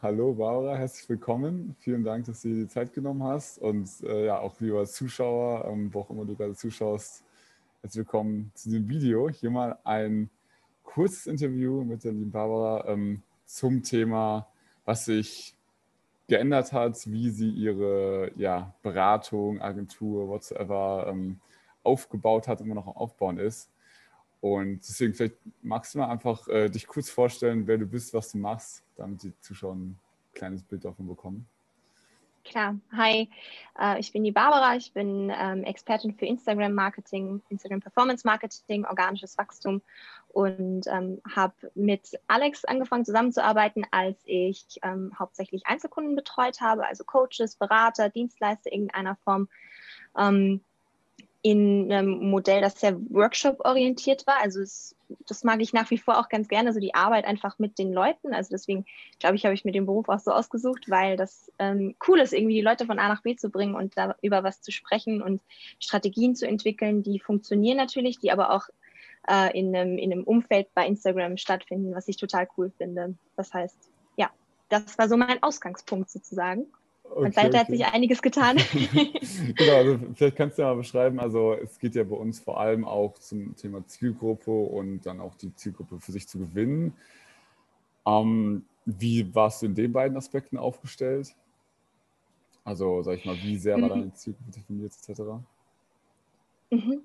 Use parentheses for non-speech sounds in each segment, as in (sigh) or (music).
hallo Barbara, herzlich willkommen. Vielen Dank, dass du dir die Zeit genommen hast. Und äh, ja, auch lieber Zuschauer, ähm, wo auch immer du gerade zuschaust, herzlich willkommen zu diesem Video. Hier mal ein kurzes Interview mit der lieben Barbara ähm, zum Thema, was sich geändert hat, wie sie ihre ja, Beratung, Agentur, whatsoever ähm, aufgebaut hat, immer noch am Aufbauen ist. Und deswegen, vielleicht magst du mal einfach äh, dich kurz vorstellen, wer du bist, was du machst, damit die Zuschauer ein kleines Bild davon bekommen. Klar, hi, äh, ich bin die Barbara, ich bin ähm, Expertin für Instagram Marketing, Instagram Performance Marketing, organisches Wachstum und ähm, habe mit Alex angefangen zusammenzuarbeiten, als ich ähm, hauptsächlich Einzelkunden betreut habe, also Coaches, Berater, Dienstleister irgendeiner Form. Ähm, in einem Modell, das sehr Workshop-orientiert war. Also es, das mag ich nach wie vor auch ganz gerne, so die Arbeit einfach mit den Leuten. Also deswegen glaube ich, habe ich mir den Beruf auch so ausgesucht, weil das ähm, cool ist, irgendwie die Leute von A nach B zu bringen und da über was zu sprechen und Strategien zu entwickeln, die funktionieren natürlich, die aber auch äh, in, einem, in einem Umfeld bei Instagram stattfinden, was ich total cool finde. Das heißt, ja, das war so mein Ausgangspunkt sozusagen. Okay, und seitdem okay. hat sich einiges getan. (laughs) genau, also vielleicht kannst du ja mal beschreiben, also es geht ja bei uns vor allem auch zum Thema Zielgruppe und dann auch die Zielgruppe für sich zu gewinnen. Ähm, wie warst du in den beiden Aspekten aufgestellt? Also, sag ich mal, wie sehr war mhm. deine Zielgruppe definiert etc.? Mhm.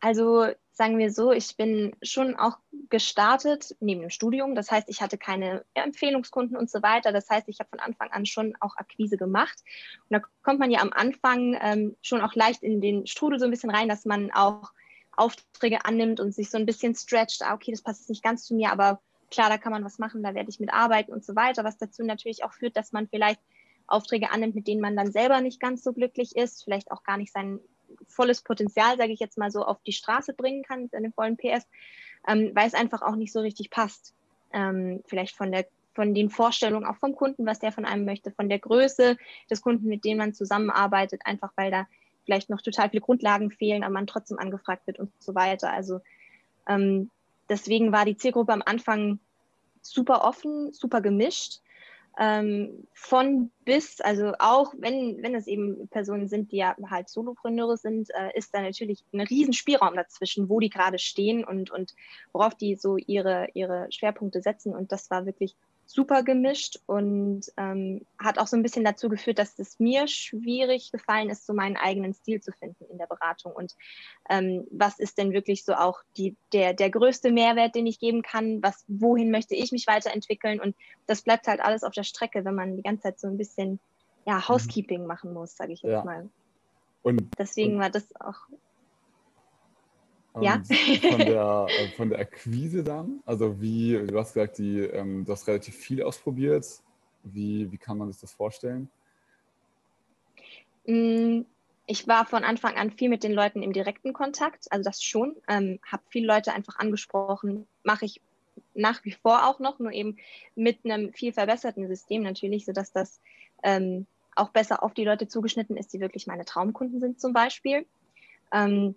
Also sagen wir so, ich bin schon auch gestartet neben dem Studium. Das heißt, ich hatte keine Empfehlungskunden und so weiter. Das heißt, ich habe von Anfang an schon auch Akquise gemacht. Und da kommt man ja am Anfang ähm, schon auch leicht in den Strudel so ein bisschen rein, dass man auch Aufträge annimmt und sich so ein bisschen stretcht. Ah, okay, das passt jetzt nicht ganz zu mir, aber klar, da kann man was machen, da werde ich mitarbeiten und so weiter. Was dazu natürlich auch führt, dass man vielleicht Aufträge annimmt, mit denen man dann selber nicht ganz so glücklich ist, vielleicht auch gar nicht sein volles Potenzial, sage ich jetzt mal so, auf die Straße bringen kann, seine vollen PS, ähm, weil es einfach auch nicht so richtig passt. Ähm, vielleicht von der von den Vorstellungen auch vom Kunden, was der von einem möchte, von der Größe des Kunden, mit dem man zusammenarbeitet, einfach weil da vielleicht noch total viele Grundlagen fehlen, aber man trotzdem angefragt wird und so weiter. Also ähm, deswegen war die Zielgruppe am Anfang super offen, super gemischt ähm, von bis, also auch wenn, wenn es eben Personen sind, die ja halt Solopreneure sind, äh, ist da natürlich ein riesen Spielraum dazwischen, wo die gerade stehen und, und worauf die so ihre, ihre Schwerpunkte setzen. Und das war wirklich super gemischt und ähm, hat auch so ein bisschen dazu geführt, dass es mir schwierig gefallen ist, so meinen eigenen Stil zu finden in der Beratung. Und ähm, was ist denn wirklich so auch die, der, der größte Mehrwert, den ich geben kann? Was, wohin möchte ich mich weiterentwickeln? Und das bleibt halt alles auf der Strecke, wenn man die ganze Zeit so ein bisschen ja, mhm. Housekeeping machen muss, sage ich jetzt ja. mal. Und, Deswegen und war das auch ja. von, der, äh, von der Akquise dann, also wie, du hast gesagt, die, ähm, du hast relativ viel ausprobiert. Wie, wie kann man sich das vorstellen? Mm, ich war von Anfang an viel mit den Leuten im direkten Kontakt, also das schon. Ähm, habe viele Leute einfach angesprochen, mache ich nach wie vor auch noch, nur eben mit einem viel verbesserten System natürlich, sodass das ähm, auch besser auf die Leute zugeschnitten ist, die wirklich meine Traumkunden sind zum Beispiel. Ähm,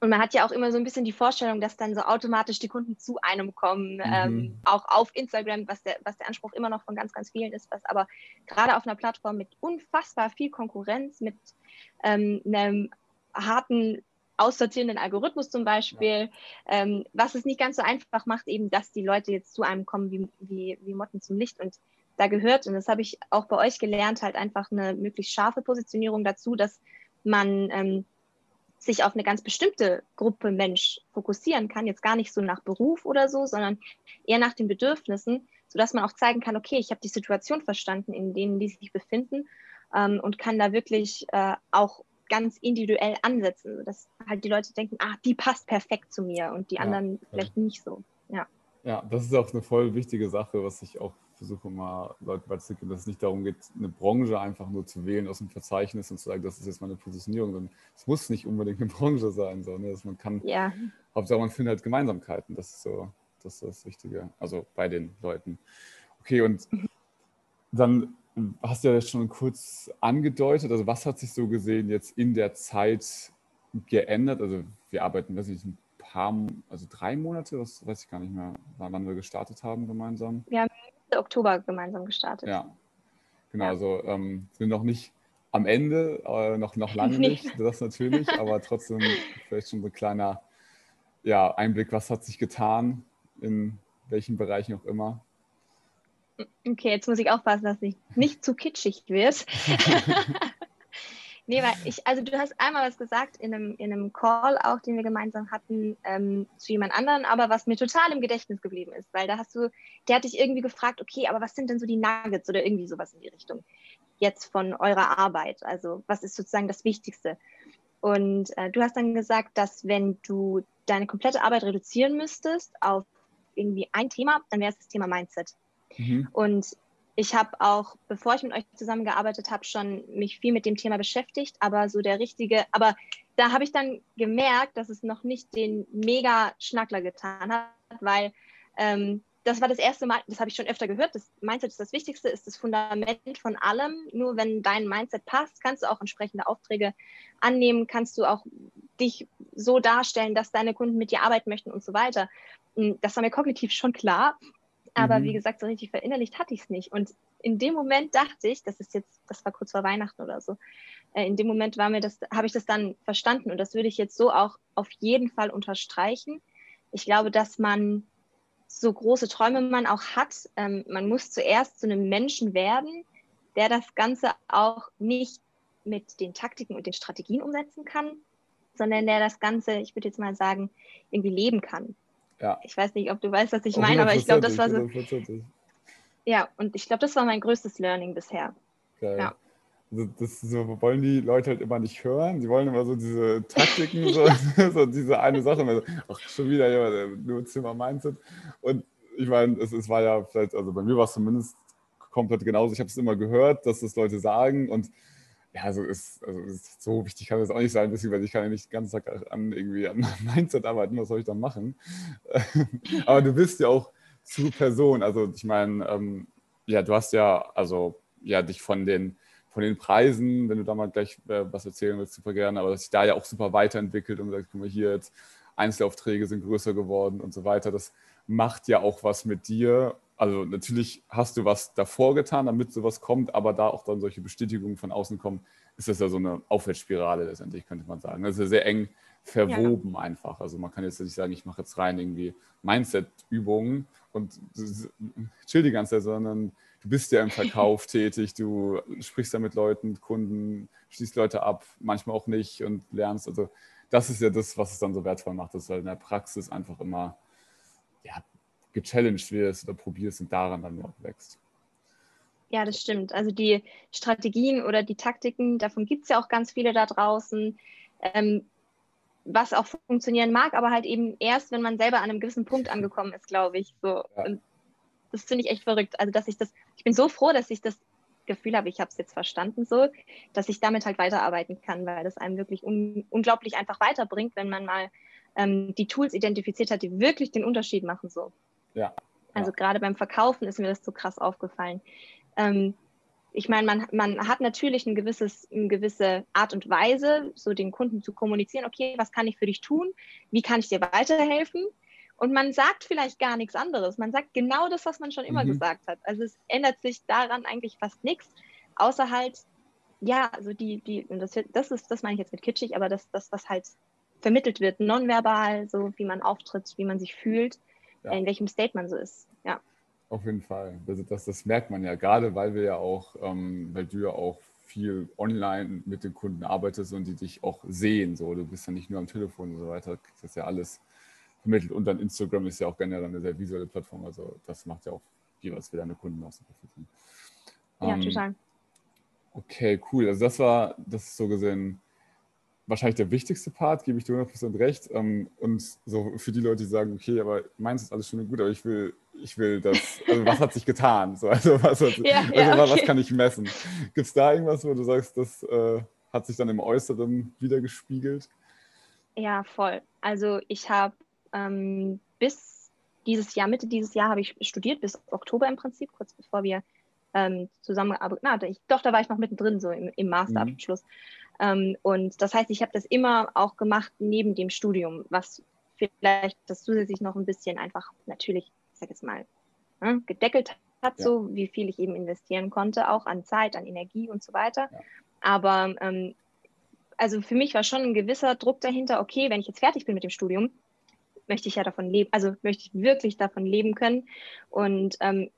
und man hat ja auch immer so ein bisschen die Vorstellung, dass dann so automatisch die Kunden zu einem kommen, mhm. ähm, auch auf Instagram, was der, was der Anspruch immer noch von ganz, ganz vielen ist, was aber gerade auf einer Plattform mit unfassbar viel Konkurrenz, mit ähm, einem harten aussortierenden Algorithmus zum Beispiel, ja. ähm, was es nicht ganz so einfach macht, eben, dass die Leute jetzt zu einem kommen wie, wie, wie Motten zum Licht. Und da gehört, und das habe ich auch bei euch gelernt, halt einfach eine möglichst scharfe Positionierung dazu, dass man ähm, sich auf eine ganz bestimmte Gruppe Mensch fokussieren kann, jetzt gar nicht so nach Beruf oder so, sondern eher nach den Bedürfnissen, sodass man auch zeigen kann, okay, ich habe die Situation verstanden, in denen die sich befinden ähm, und kann da wirklich äh, auch ganz individuell ansetzen, dass halt die Leute denken, ah, die passt perfekt zu mir und die ja, anderen vielleicht nicht so. Ja. Ja, das ist auch eine voll wichtige Sache, was ich auch versuche mal Leuten beizubringen, dass es nicht darum geht, eine Branche einfach nur zu wählen aus dem Verzeichnis und zu sagen, das ist jetzt meine Positionierung, sondern es muss nicht unbedingt eine (laughs) Branche sein, sondern dass man kann, ja. Hauptsache man findet halt Gemeinsamkeiten, das ist so, das ist das Wichtige, also bei den Leuten. Okay, und dann hast du ja schon kurz angedeutet, also was hat sich so gesehen jetzt in der Zeit geändert? Also wir arbeiten, weiß ich, ein paar, also drei Monate, das weiß ich gar nicht mehr, wann wir gestartet haben gemeinsam. Haben Oktober gemeinsam gestartet. Ja, genau. Ja. Also ähm, sind noch nicht am Ende, äh, noch, noch lange nicht, das natürlich, (laughs) aber trotzdem vielleicht schon so ein kleiner ja, Einblick, was hat sich getan, in welchen Bereichen auch immer. Okay, jetzt muss ich aufpassen, dass ich nicht zu kitschig wird. (laughs) (laughs) nee, weil ich, also du hast einmal was gesagt in einem, in einem Call auch, den wir gemeinsam hatten, ähm, zu jemand anderen, aber was mir total im Gedächtnis geblieben ist, weil da hast du, der hat dich irgendwie gefragt, okay, aber was sind denn so die Nuggets oder irgendwie sowas in die Richtung jetzt von eurer Arbeit? Also was ist sozusagen das Wichtigste? Und äh, du hast dann gesagt, dass wenn du deine komplette Arbeit reduzieren müsstest auf irgendwie ein Thema, dann wäre es das Thema Mindset. Mhm. Und ich habe auch, bevor ich mit euch zusammengearbeitet habe, schon mich viel mit dem Thema beschäftigt, aber so der richtige, aber da habe ich dann gemerkt, dass es noch nicht den mega Schnackler getan hat, weil ähm, das war das erste Mal, das habe ich schon öfter gehört, das Mindset ist das Wichtigste, ist das Fundament von allem. Nur wenn dein Mindset passt, kannst du auch entsprechende Aufträge annehmen, kannst du auch dich so darstellen, dass deine Kunden mit dir arbeiten möchten und so weiter. Das war mir kognitiv schon klar, aber mhm. wie gesagt, so richtig verinnerlicht hatte ich es nicht. Und in dem Moment dachte ich, das ist jetzt, das war kurz vor Weihnachten oder so, äh, in dem Moment war mir das, habe ich das dann verstanden und das würde ich jetzt so auch auf jeden Fall unterstreichen. Ich glaube, dass man so große Träume man auch hat, ähm, man muss zuerst zu einem Menschen werden, der das Ganze auch nicht mit den Taktiken und den Strategien umsetzen kann, sondern der das Ganze, ich würde jetzt mal sagen, irgendwie leben kann. Ja. Ich weiß nicht, ob du weißt, was ich meine, aber ich glaube, das war so. Ja, und ich glaube, das war mein größtes Learning bisher. Geil. Ja. Also das so, wollen die Leute halt immer nicht hören. Die wollen immer so diese Taktiken, so, (laughs) (laughs) so diese eine Sache. So, ach, schon wieder jemand, nur Zimmer Mindset. Und ich meine, es, es war ja vielleicht, also bei mir war es zumindest komplett genauso. Ich habe es immer gehört, dass das Leute sagen und ja, also ist, also ist so wichtig kann das auch nicht sein, weil ich kann ja nicht den ganzen Tag an irgendwie an (laughs) Mindset arbeiten, was soll ich dann machen? (laughs) Aber du bist ja auch zu Person. Also ich meine, ähm, ja, du hast ja, also ja, dich von den von den Preisen, wenn du da mal gleich äh, was erzählen willst, super gerne, aber dass sich da ja auch super weiterentwickelt und sagt, guck mal, hier jetzt Einzelaufträge sind größer geworden und so weiter. Das macht ja auch was mit dir. Also natürlich hast du was davor getan, damit sowas kommt, aber da auch dann solche Bestätigungen von außen kommen, ist das ja so eine Aufwärtsspirale letztendlich, könnte man sagen. Das ist ja sehr eng verwoben ja. einfach. Also man kann jetzt nicht sagen, ich mache jetzt rein irgendwie Mindset-Übungen und chill die ganze Zeit, sondern du bist ja im Verkauf (laughs) tätig, du sprichst ja mit Leuten, Kunden, schließt Leute ab, manchmal auch nicht und lernst. Also das ist ja das, was es dann so wertvoll macht, dass du halt in der Praxis einfach immer ja, gechallenged wirst oder probierst und daran dann auch wächst. Ja, das stimmt. Also die Strategien oder die Taktiken, davon gibt es ja auch ganz viele da draußen. Ähm, was auch funktionieren mag, aber halt eben erst, wenn man selber an einem gewissen Punkt (laughs) angekommen ist, glaube ich. So. Ja. Und das finde ich echt verrückt. Also, dass ich das, ich bin so froh, dass ich das Gefühl habe, ich habe es jetzt verstanden, so, dass ich damit halt weiterarbeiten kann, weil das einem wirklich un unglaublich einfach weiterbringt, wenn man mal ähm, die Tools identifiziert hat, die wirklich den Unterschied machen. So. Ja. Also gerade beim Verkaufen ist mir das so krass aufgefallen. Ähm, ich meine, man, man hat natürlich ein gewisses, eine gewisse Art und Weise, so den Kunden zu kommunizieren, okay, was kann ich für dich tun? Wie kann ich dir weiterhelfen? Und man sagt vielleicht gar nichts anderes. Man sagt genau das, was man schon immer mhm. gesagt hat. Also es ändert sich daran eigentlich fast nichts, außer halt, ja, also die, die, und das, das ist, das meine ich jetzt mit kitschig, aber das, das, was halt vermittelt wird, nonverbal, so wie man auftritt, wie man sich fühlt, ja. in welchem State man so ist. Ja. Auf jeden Fall. Also das, das merkt man ja, gerade weil wir ja auch, ähm, weil du ja auch viel online mit den Kunden arbeitest und die dich auch sehen. So, du bist ja nicht nur am Telefon und so weiter, das ist ja alles vermittelt. Und dann Instagram ist ja auch generell eine sehr visuelle Plattform. Also das macht ja auch jeweils für deine Kunden auch super viel. Ja, ähm, total. Okay, cool. Also das war, das ist so gesehen wahrscheinlich der wichtigste Part, gebe ich dir 100% recht. Ähm, und so für die Leute, die sagen, okay, aber meins ist alles schön und gut, aber ich will, ich will das, also was hat sich getan? So, also was, hat, ja, also ja, okay. was kann ich messen? Gibt es da irgendwas, wo du sagst, das äh, hat sich dann im Äußeren wieder gespiegelt? Ja, voll. Also ich habe ähm, bis dieses Jahr, Mitte dieses Jahr habe ich studiert, bis Oktober im Prinzip, kurz bevor wir ähm, zusammengearbeitet haben. Doch, da war ich noch mittendrin, so im, im Masterabschluss. Mhm. Ähm, und das heißt, ich habe das immer auch gemacht neben dem Studium, was vielleicht das zusätzlich noch ein bisschen einfach natürlich, ich sag jetzt mal, ne, gedeckelt hat, ja. so wie viel ich eben investieren konnte, auch an Zeit, an Energie und so weiter. Ja. Aber ähm, also für mich war schon ein gewisser Druck dahinter, okay, wenn ich jetzt fertig bin mit dem Studium, möchte ich ja davon leben, also möchte ich wirklich davon leben können. Und ähm,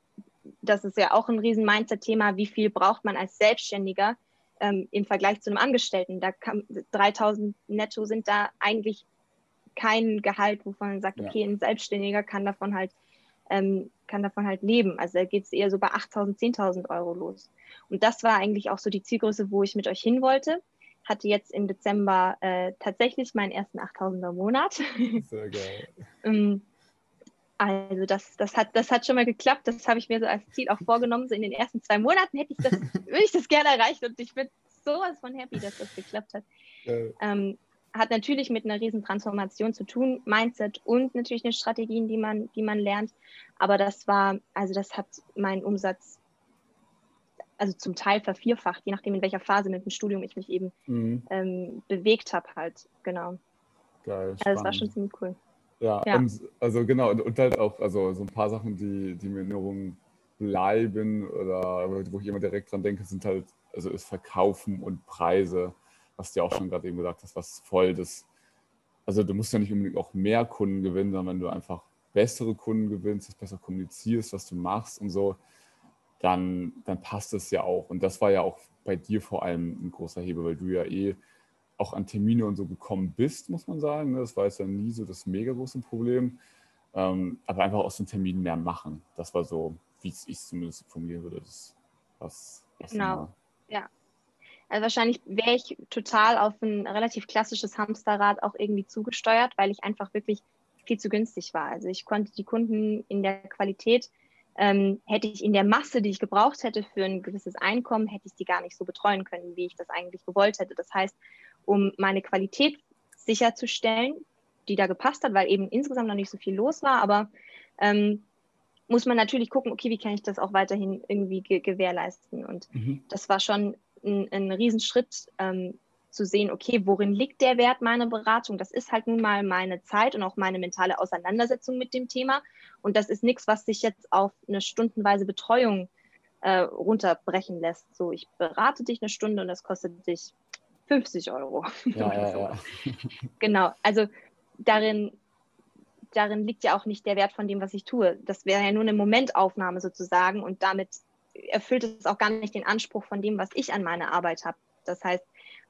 das ist ja auch ein riesen Mindset-Thema, wie viel braucht man als Selbstständiger ähm, im Vergleich zu einem Angestellten. Da kann, 3000 netto sind da eigentlich kein Gehalt, wovon man sagt, ja. okay, ein Selbstständiger kann davon halt ähm, kann davon halt leben. Also da geht es eher so bei 8.000, 10.000 Euro los. Und das war eigentlich auch so die Zielgröße, wo ich mit euch hin wollte. Hatte jetzt im Dezember äh, tatsächlich meinen ersten 8.000er Monat. Sehr geil. (laughs) Ähm, also das, das, hat, das hat schon mal geklappt. Das habe ich mir so als Ziel auch vorgenommen. So in den ersten zwei Monaten hätte ich das, (laughs) würde ich das gerne erreichen und ich bin sowas von happy, dass das geklappt hat. Ähm, hat natürlich mit einer riesen Transformation zu tun, Mindset und natürlich eine Strategien, die man, die man lernt. Aber das war, also das hat meinen Umsatz also zum Teil vervierfacht, je nachdem in welcher Phase mit dem Studium ich mich eben mhm. ähm, bewegt habe halt, genau. Geil, also das war schon ziemlich cool. Ja, ja. Und, also genau, und halt auch also so ein paar Sachen, die, die mir in Erinnerung bleiben oder wo ich immer direkt dran denke, sind halt, also ist Verkaufen und Preise was du ja auch schon gerade eben gesagt hast, was voll das, also du musst ja nicht unbedingt auch mehr Kunden gewinnen, sondern wenn du einfach bessere Kunden gewinnst, das besser kommunizierst, was du machst und so, dann, dann passt es ja auch. Und das war ja auch bei dir vor allem ein großer Hebel, weil du ja eh auch an Termine und so gekommen bist, muss man sagen. Ne? Das war jetzt ja nie so das mega große Problem. Ähm, aber einfach aus den Terminen mehr machen. Das war so, wie ich es zumindest formulieren würde. Das, was, was genau. Ja, also wahrscheinlich wäre ich total auf ein relativ klassisches Hamsterrad auch irgendwie zugesteuert, weil ich einfach wirklich viel zu günstig war. Also ich konnte die Kunden in der Qualität, ähm, hätte ich in der Masse, die ich gebraucht hätte für ein gewisses Einkommen, hätte ich die gar nicht so betreuen können, wie ich das eigentlich gewollt hätte. Das heißt, um meine Qualität sicherzustellen, die da gepasst hat, weil eben insgesamt noch nicht so viel los war, aber ähm, muss man natürlich gucken, okay, wie kann ich das auch weiterhin irgendwie ge gewährleisten? Und mhm. das war schon ein, ein Riesenschritt ähm, zu sehen, okay, worin liegt der Wert meiner Beratung? Das ist halt nun mal meine Zeit und auch meine mentale Auseinandersetzung mit dem Thema. Und das ist nichts, was sich jetzt auf eine stundenweise Betreuung äh, runterbrechen lässt. So, ich berate dich eine Stunde und das kostet dich 50 Euro. (laughs) Ja, ja, ja. (laughs) genau, also darin, darin liegt ja auch nicht der Wert von dem, was ich tue. Das wäre ja nur eine Momentaufnahme sozusagen und damit erfüllt es auch gar nicht den Anspruch von dem, was ich an meiner Arbeit habe. Das heißt,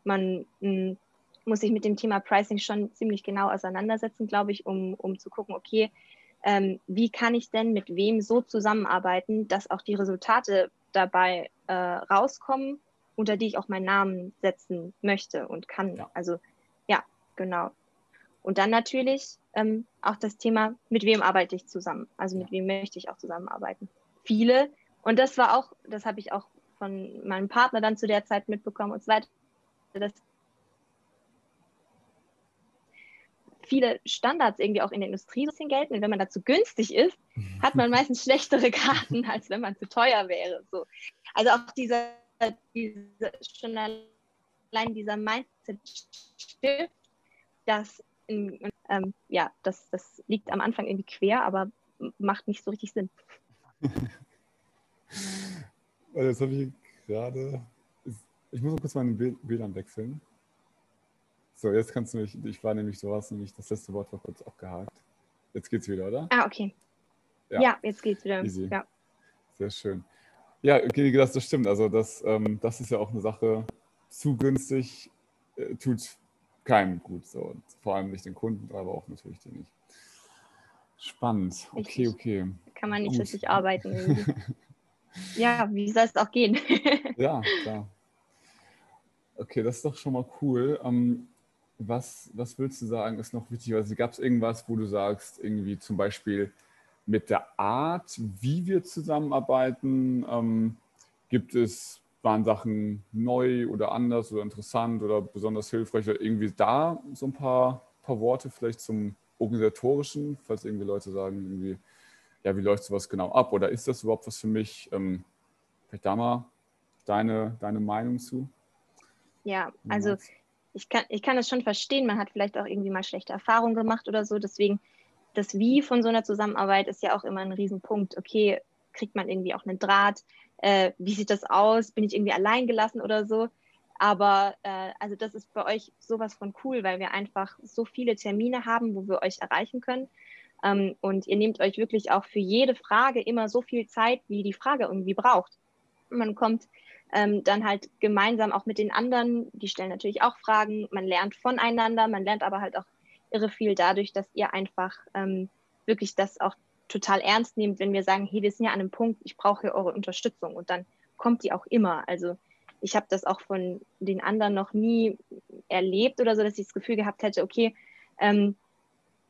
man mh, hm, muss sich mit dem Thema Pricing schon ziemlich genau auseinandersetzen, glaube ich, um, um zu gucken, okay, ähm, wie kann ich denn mit wem so zusammenarbeiten, dass auch die Resultate dabei äh, rauskommen, unter die ich auch meinen Namen setzen möchte und kann. Ja. Also ja, genau. Und dann natürlich ähm, auch das Thema, mit wem arbeite ich zusammen? Also mit wem möchte ich auch zusammenarbeiten? Viele und das war auch, das habe ich auch von meinem Partner dann zu der Zeit mitbekommen und so weiter, dass viele Standards irgendwie auch in der Industrie ein bisschen gelten. Und wenn man dazu günstig ist, (laughs) hat man meistens schlechtere Karten, als wenn man zu teuer wäre. So. Also auch dieser, diese, schon allein dieser Mindset-Shift, das, ähm, ja, das, das liegt am Anfang irgendwie quer, aber macht nicht so richtig Sinn. (laughs) Jetzt habe ich gerade. Ich muss noch kurz meine WLAN wechseln. So, jetzt kannst du mich. Ich war nämlich, du hast nämlich das letzte Wort war kurz abgehakt. Jetzt geht's wieder, oder? Ah, okay. Ja, ja jetzt geht's wieder. Easy. Ja. Sehr schön. Ja, okay, das, das stimmt. Also, das, ähm, das ist ja auch eine Sache. Zu günstig äh, tut keinem gut. So. Und vor allem nicht den Kunden, aber auch natürlich den nicht. Spannend. Okay, okay. Kann man nicht richtig arbeiten. (laughs) Ja, wie soll es auch gehen? (laughs) ja, klar. Okay, das ist doch schon mal cool. Ähm, was, was würdest du sagen, ist noch wichtig? Also gab es irgendwas, wo du sagst, irgendwie zum Beispiel mit der Art, wie wir zusammenarbeiten, ähm, gibt es, waren Sachen neu oder anders oder interessant oder besonders hilfreich oder irgendwie da so ein paar, paar Worte vielleicht zum organisatorischen, falls irgendwie Leute sagen, irgendwie, ja, wie läuft sowas genau ab oder ist das überhaupt was für mich? Ähm, vielleicht da mal deine, deine Meinung zu. Ja, also ich kann, ich kann das schon verstehen. Man hat vielleicht auch irgendwie mal schlechte Erfahrungen gemacht oder so. Deswegen, das Wie von so einer Zusammenarbeit ist ja auch immer ein Riesenpunkt. Okay, kriegt man irgendwie auch einen Draht. Äh, wie sieht das aus? Bin ich irgendwie allein gelassen oder so? Aber äh, also das ist bei euch sowas von cool, weil wir einfach so viele Termine haben, wo wir euch erreichen können. Ähm, und ihr nehmt euch wirklich auch für jede Frage immer so viel Zeit, wie die Frage irgendwie braucht. Man kommt ähm, dann halt gemeinsam auch mit den anderen, die stellen natürlich auch Fragen, man lernt voneinander, man lernt aber halt auch irre viel dadurch, dass ihr einfach ähm, wirklich das auch total ernst nehmt, wenn wir sagen, hey, wir sind ja an einem Punkt, ich brauche hier eure Unterstützung und dann kommt die auch immer. Also ich habe das auch von den anderen noch nie erlebt oder so, dass ich das Gefühl gehabt hätte, okay, ähm,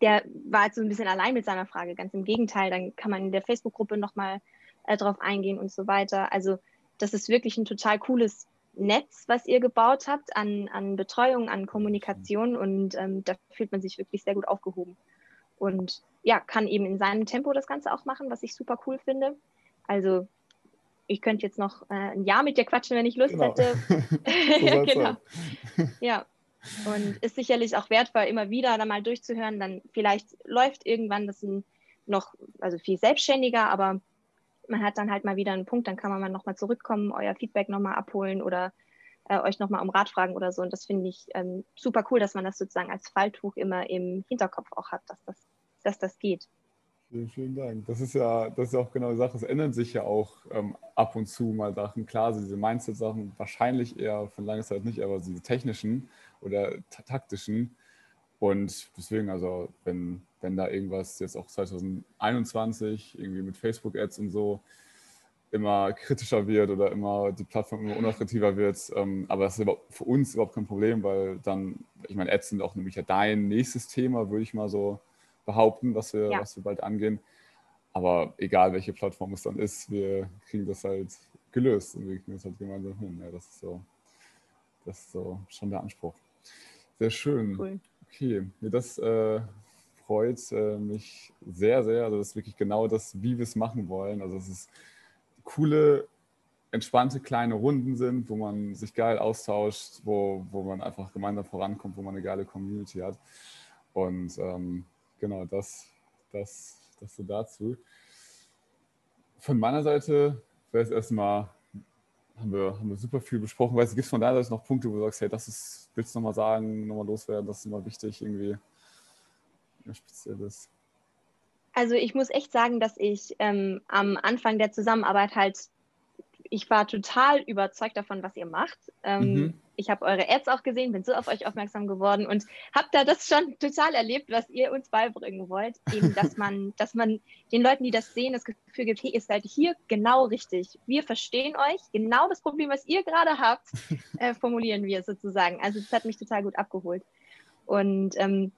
der war jetzt so ein bisschen allein mit seiner Frage. Ganz im Gegenteil, dann kann man in der Facebook-Gruppe nochmal äh, drauf eingehen und so weiter. Also das ist wirklich ein total cooles Netz, was ihr gebaut habt an, an Betreuung, an Kommunikation und ähm, da fühlt man sich wirklich sehr gut aufgehoben. Und ja, kann eben in seinem Tempo das Ganze auch machen, was ich super cool finde. Also ich könnte jetzt noch äh, ein Jahr mit dir quatschen, wenn ich Lust genau. hätte. (laughs) (laughs) genau. Ja. Und ist sicherlich auch wertvoll, immer wieder da mal durchzuhören. Dann vielleicht läuft irgendwann das noch, also viel selbstständiger, aber man hat dann halt mal wieder einen Punkt, dann kann man mal nochmal zurückkommen, euer Feedback nochmal abholen oder äh, euch nochmal um Rat fragen oder so. Und das finde ich ähm, super cool, dass man das sozusagen als Falltuch immer im Hinterkopf auch hat, dass das, dass das geht. Vielen, vielen Dank. Das ist ja, das ist auch genau die Sache. Es ändern sich ja auch ähm, ab und zu mal Sachen. Klar, diese Mindset-Sachen wahrscheinlich eher von langer Zeit nicht, aber diese technischen oder taktischen. Und deswegen, also wenn, wenn da irgendwas jetzt auch 2021 irgendwie mit Facebook-Ads und so immer kritischer wird oder immer die Plattform immer unattraktiver wird. Ähm, aber das ist für uns überhaupt kein Problem, weil dann, ich meine, Ads sind auch nämlich ja dein nächstes Thema, würde ich mal so behaupten, was wir, ja. was wir bald angehen. Aber egal, welche Plattform es dann ist, wir kriegen das halt gelöst und wir kriegen das halt gemeinsam hin. Ja, das ist so, das ist so schon der Anspruch. Sehr schön. Cool. Okay, das äh, freut äh, mich sehr, sehr. Also das ist wirklich genau das, wie wir es machen wollen. Also es ist coole, entspannte kleine Runden sind, wo man sich geil austauscht, wo, wo man einfach gemeinsam vorankommt, wo man eine geile Community hat. Und ähm, genau, das, das, das so dazu. Von meiner Seite wäre es erstmal, haben wir, haben wir super viel besprochen. Weißt du, gibt es von deiner Seite noch Punkte, wo du sagst, hey, das ist, willst du nochmal sagen, nochmal loswerden, das ist immer wichtig, irgendwie Spezielles? Also ich muss echt sagen, dass ich ähm, am Anfang der Zusammenarbeit halt ich war total überzeugt davon, was ihr macht. Ähm, mhm. Ich habe eure Ads auch gesehen, bin so auf euch aufmerksam geworden und habe da das schon total erlebt, was ihr uns beibringen wollt. Eben, (laughs) dass man, dass man den Leuten, die das sehen, das Gefühl gibt, hey, ihr seid hier genau richtig. Wir verstehen euch. Genau das Problem, was ihr gerade habt, (laughs) äh, formulieren wir sozusagen. Also das hat mich total gut abgeholt. Und ähm,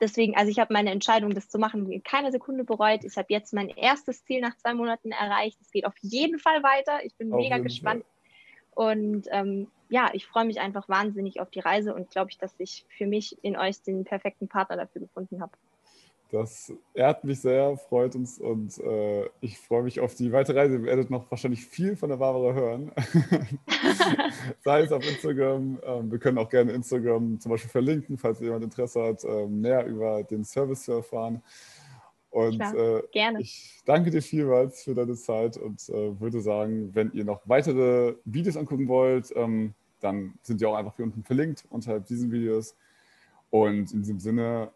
deswegen, also ich habe meine Entscheidung, das zu machen, keine Sekunde bereut. Ich habe jetzt mein erstes Ziel nach zwei Monaten erreicht. Es geht auf jeden Fall weiter. Ich bin auf mega gespannt. Fall. Und ähm, ja, ich freue mich einfach wahnsinnig auf die Reise und glaube ich, dass ich für mich in euch den perfekten Partner dafür gefunden habe. Das ehrt mich sehr, freut uns und äh, ich freue mich auf die weitere Reise. Ihr werdet noch wahrscheinlich viel von der Barbara hören. (laughs) Sei es auf Instagram. Ähm, wir können auch gerne Instagram zum Beispiel verlinken, falls jemand Interesse hat, ähm, mehr über den Service zu erfahren. Und Klar, äh, gerne. ich danke dir vielmals für deine Zeit und äh, würde sagen, wenn ihr noch weitere Videos angucken wollt, ähm, dann sind die auch einfach hier unten verlinkt unterhalb diesen Videos. Und in diesem Sinne